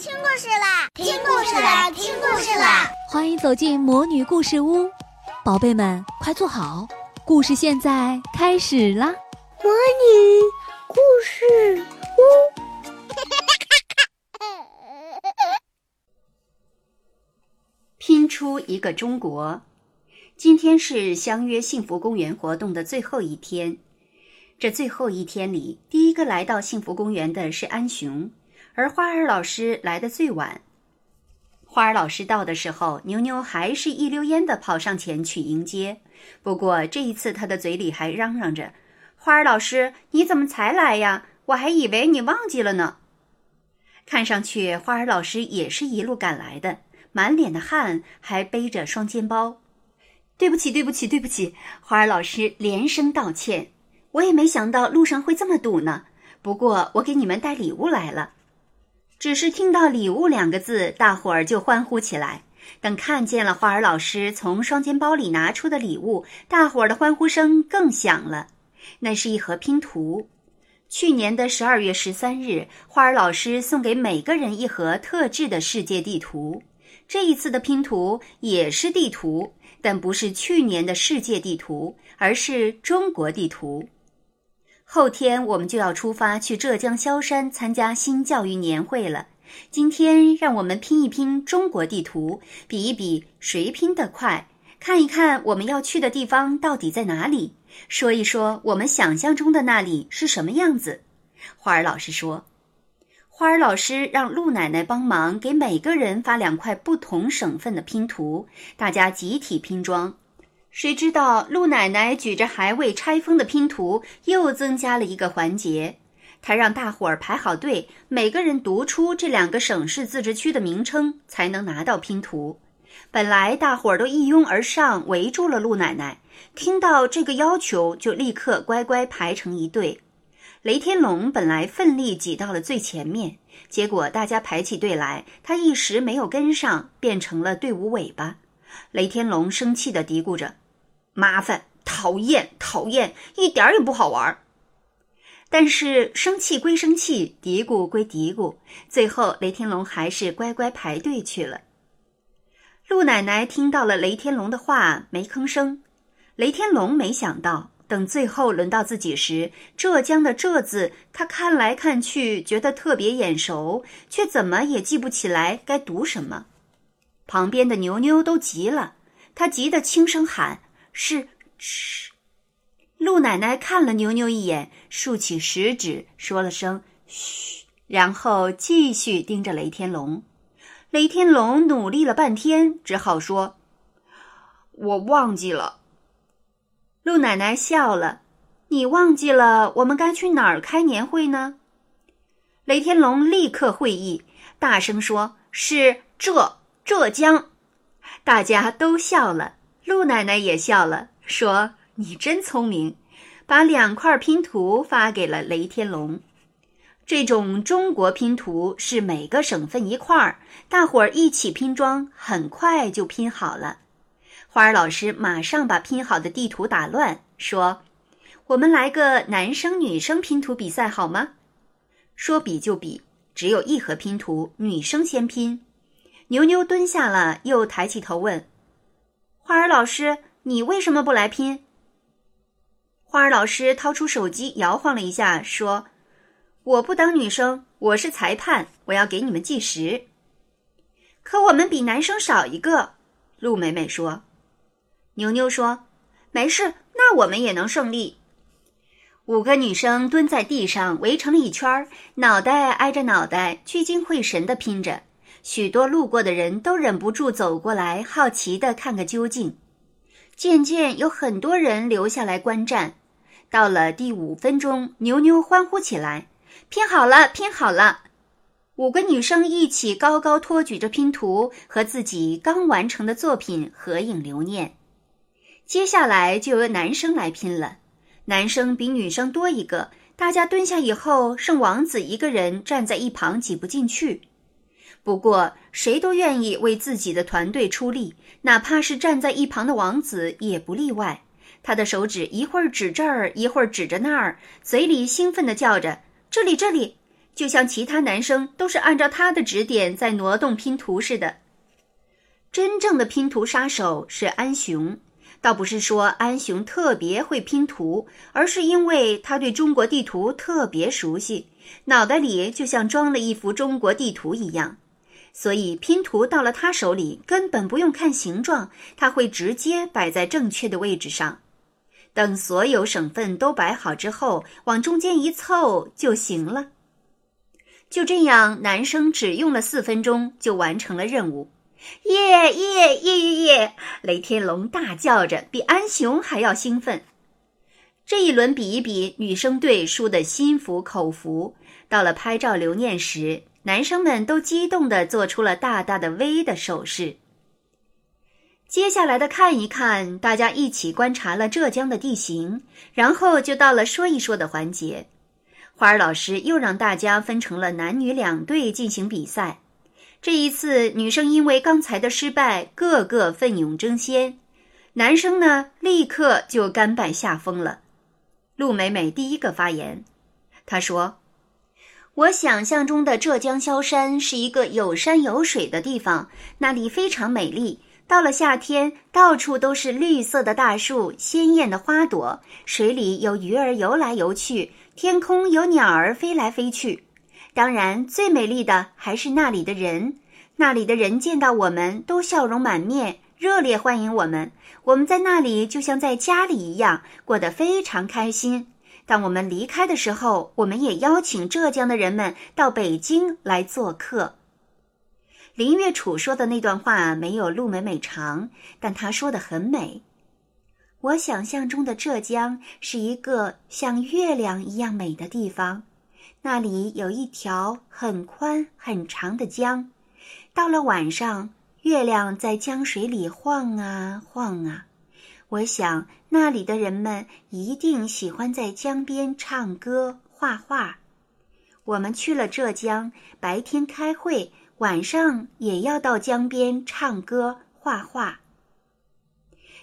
听故事啦！听故事啦！听故事啦！欢迎走进魔女故事屋，宝贝们快坐好，故事现在开始啦！魔女故事屋，拼出一个中国。今天是相约幸福公园活动的最后一天，这最后一天里，第一个来到幸福公园的是安雄。而花儿老师来的最晚。花儿老师到的时候，牛牛还是一溜烟的跑上前去迎接。不过这一次，他的嘴里还嚷嚷着：“花儿老师，你怎么才来呀？我还以为你忘记了呢。”看上去，花儿老师也是一路赶来的，满脸的汗，还背着双肩包。对不起，对不起，对不起！花儿老师连声道歉。我也没想到路上会这么堵呢。不过，我给你们带礼物来了。只是听到“礼物”两个字，大伙儿就欢呼起来。等看见了花儿老师从双肩包里拿出的礼物，大伙儿的欢呼声更响了。那是一盒拼图。去年的十二月十三日，花儿老师送给每个人一盒特制的世界地图。这一次的拼图也是地图，但不是去年的世界地图，而是中国地图。后天我们就要出发去浙江萧山参加新教育年会了。今天让我们拼一拼中国地图，比一比谁拼得快，看一看我们要去的地方到底在哪里，说一说我们想象中的那里是什么样子。花儿老师说：“花儿老师让陆奶奶帮忙，给每个人发两块不同省份的拼图，大家集体拼装。”谁知道陆奶奶举着还未拆封的拼图，又增加了一个环节。她让大伙儿排好队，每个人读出这两个省市自治区的名称，才能拿到拼图。本来大伙儿都一拥而上，围住了陆奶奶。听到这个要求，就立刻乖乖排成一队。雷天龙本来奋力挤到了最前面，结果大家排起队来，他一时没有跟上，变成了队伍尾巴。雷天龙生气地嘀咕着。麻烦，讨厌，讨厌，一点也不好玩。但是生气归生气，嘀咕归嘀咕，最后雷天龙还是乖乖排队去了。陆奶奶听到了雷天龙的话，没吭声。雷天龙没想到，等最后轮到自己时，浙江的“浙”字，他看来看去觉得特别眼熟，却怎么也记不起来该读什么。旁边的牛牛都急了，他急得轻声喊。是吃。陆奶奶看了牛牛一眼，竖起食指，说了声“嘘”，然后继续盯着雷天龙。雷天龙努力了半天，只好说：“我忘记了。”陆奶奶笑了：“你忘记了？我们该去哪儿开年会呢？”雷天龙立刻会意，大声说：“是浙浙江。”大家都笑了。陆奶奶也笑了，说：“你真聪明。”把两块拼图发给了雷天龙。这种中国拼图是每个省份一块儿，大伙儿一起拼装，很快就拼好了。花儿老师马上把拼好的地图打乱，说：“我们来个男生女生拼图比赛好吗？”说比就比，只有一盒拼图，女生先拼。牛牛蹲下了，又抬起头问。花儿老师，你为什么不来拼？花儿老师掏出手机摇晃了一下，说：“我不当女生，我是裁判，我要给你们计时。可我们比男生少一个。”陆美美说。牛牛说：“没事，那我们也能胜利。”五个女生蹲在地上围成了一圈，脑袋挨着脑袋，聚精会神地拼着。许多路过的人都忍不住走过来，好奇地看个究竟。渐渐有很多人留下来观战。到了第五分钟，牛牛欢呼起来：“拼好了，拼好了！”五个女生一起高高托举着拼图，和自己刚完成的作品合影留念。接下来就由男生来拼了。男生比女生多一个，大家蹲下以后，剩王子一个人站在一旁，挤不进去。不过，谁都愿意为自己的团队出力，哪怕是站在一旁的王子也不例外。他的手指一会儿指这儿，一会儿指着那儿，嘴里兴奋地叫着：“这里，这里！”就像其他男生都是按照他的指点在挪动拼图似的。真正的拼图杀手是安雄，倒不是说安雄特别会拼图，而是因为他对中国地图特别熟悉，脑袋里就像装了一幅中国地图一样，所以拼图到了他手里根本不用看形状，他会直接摆在正确的位置上。等所有省份都摆好之后，往中间一凑就行了。就这样，男生只用了四分钟就完成了任务。耶耶耶耶耶！雷天龙大叫着，比安雄还要兴奋。这一轮比一比，女生队输得心服口服。到了拍照留念时，男生们都激动地做出了大大的 V 的手势。接下来的看一看，大家一起观察了浙江的地形，然后就到了说一说的环节。花儿老师又让大家分成了男女两队进行比赛。这一次，女生因为刚才的失败，个个奋勇争先；男生呢，立刻就甘拜下风了。陆美美第一个发言，她说：“我想象中的浙江萧山是一个有山有水的地方，那里非常美丽。到了夏天，到处都是绿色的大树、鲜艳的花朵，水里有鱼儿游来游去，天空有鸟儿飞来飞去。”当然，最美丽的还是那里的人。那里的人见到我们都笑容满面，热烈欢迎我们。我们在那里就像在家里一样，过得非常开心。当我们离开的时候，我们也邀请浙江的人们到北京来做客。林月楚说的那段话没有陆美美长，但她说的很美。我想象中的浙江是一个像月亮一样美的地方。那里有一条很宽很长的江，到了晚上，月亮在江水里晃啊晃啊。我想那里的人们一定喜欢在江边唱歌、画画。我们去了浙江，白天开会，晚上也要到江边唱歌、画画。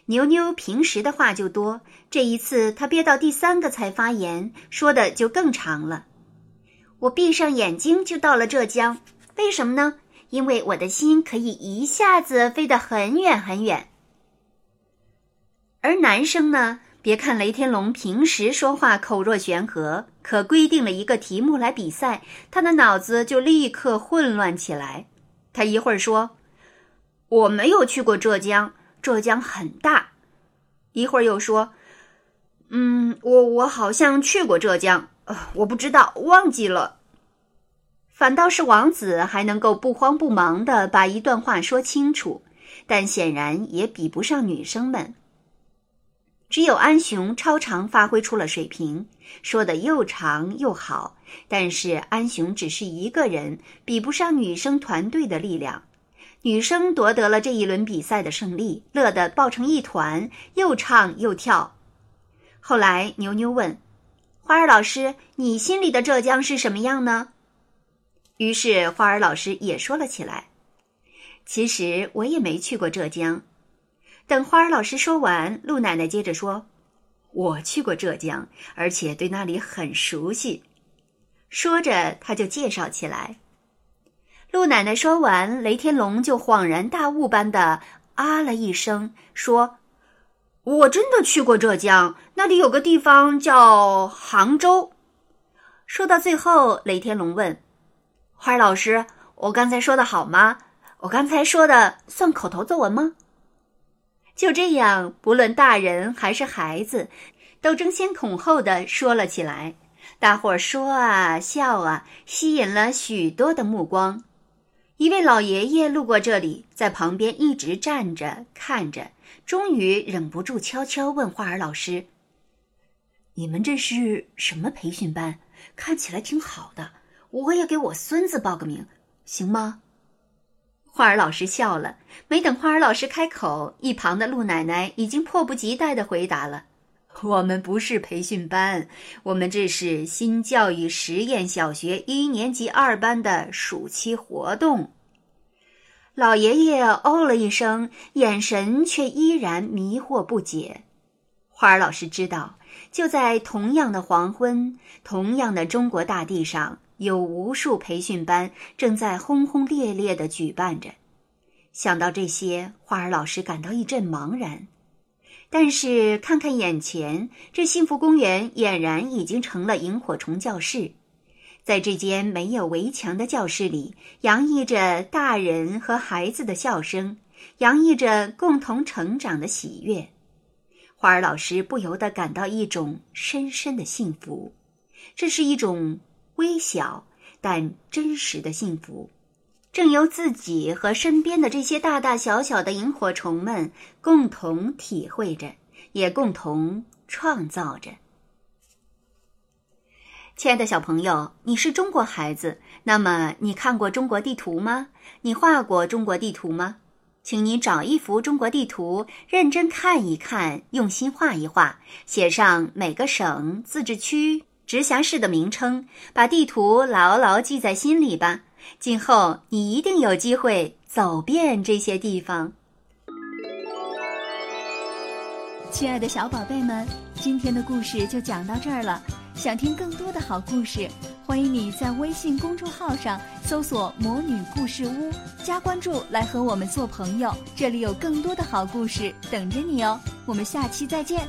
牛牛平时的话就多，这一次他憋到第三个才发言，说的就更长了。我闭上眼睛就到了浙江，为什么呢？因为我的心可以一下子飞得很远很远。而男生呢？别看雷天龙平时说话口若悬河，可规定了一个题目来比赛，他的脑子就立刻混乱起来。他一会儿说：“我没有去过浙江，浙江很大。”一会儿又说：“嗯，我我好像去过浙江。”呃我不知道，忘记了。反倒是王子还能够不慌不忙的把一段话说清楚，但显然也比不上女生们。只有安雄超常发挥出了水平，说的又长又好。但是安雄只是一个人，比不上女生团队的力量。女生夺得了这一轮比赛的胜利，乐得抱成一团，又唱又跳。后来牛牛问。花儿老师，你心里的浙江是什么样呢？于是花儿老师也说了起来。其实我也没去过浙江。等花儿老师说完，陆奶奶接着说：“我去过浙江，而且对那里很熟悉。”说着，她就介绍起来。陆奶奶说完，雷天龙就恍然大悟般的啊了一声，说。我真的去过浙江，那里有个地方叫杭州。说到最后，雷天龙问花儿老师：“我刚才说的好吗？我刚才说的算口头作文吗？”就这样，不论大人还是孩子，都争先恐后的说了起来。大伙儿说啊笑啊，吸引了许多的目光。一位老爷爷路过这里，在旁边一直站着看着。终于忍不住悄悄问花儿老师：“你们这是什么培训班？看起来挺好的，我也给我孙子报个名，行吗？”花儿老师笑了。没等花儿老师开口，一旁的陆奶奶已经迫不及待的回答了：“我们不是培训班，我们这是新教育实验小学一年级二班的暑期活动。”老爷爷哦了一声，眼神却依然迷惑不解。花儿老师知道，就在同样的黄昏，同样的中国大地上，有无数培训班正在轰轰烈烈地举办着。想到这些，花儿老师感到一阵茫然。但是看看眼前，这幸福公园俨然已经成了萤火虫教室。在这间没有围墙的教室里，洋溢着大人和孩子的笑声，洋溢着共同成长的喜悦。花儿老师不由得感到一种深深的幸福，这是一种微小但真实的幸福，正由自己和身边的这些大大小小的萤火虫们共同体会着，也共同创造着。亲爱的小朋友，你是中国孩子，那么你看过中国地图吗？你画过中国地图吗？请你找一幅中国地图，认真看一看，用心画一画，写上每个省、自治区、直辖市的名称，把地图牢牢记在心里吧。今后你一定有机会走遍这些地方。亲爱的小宝贝们，今天的故事就讲到这儿了。想听更多的好故事，欢迎你在微信公众号上搜索“魔女故事屋”，加关注来和我们做朋友。这里有更多的好故事等着你哦，我们下期再见。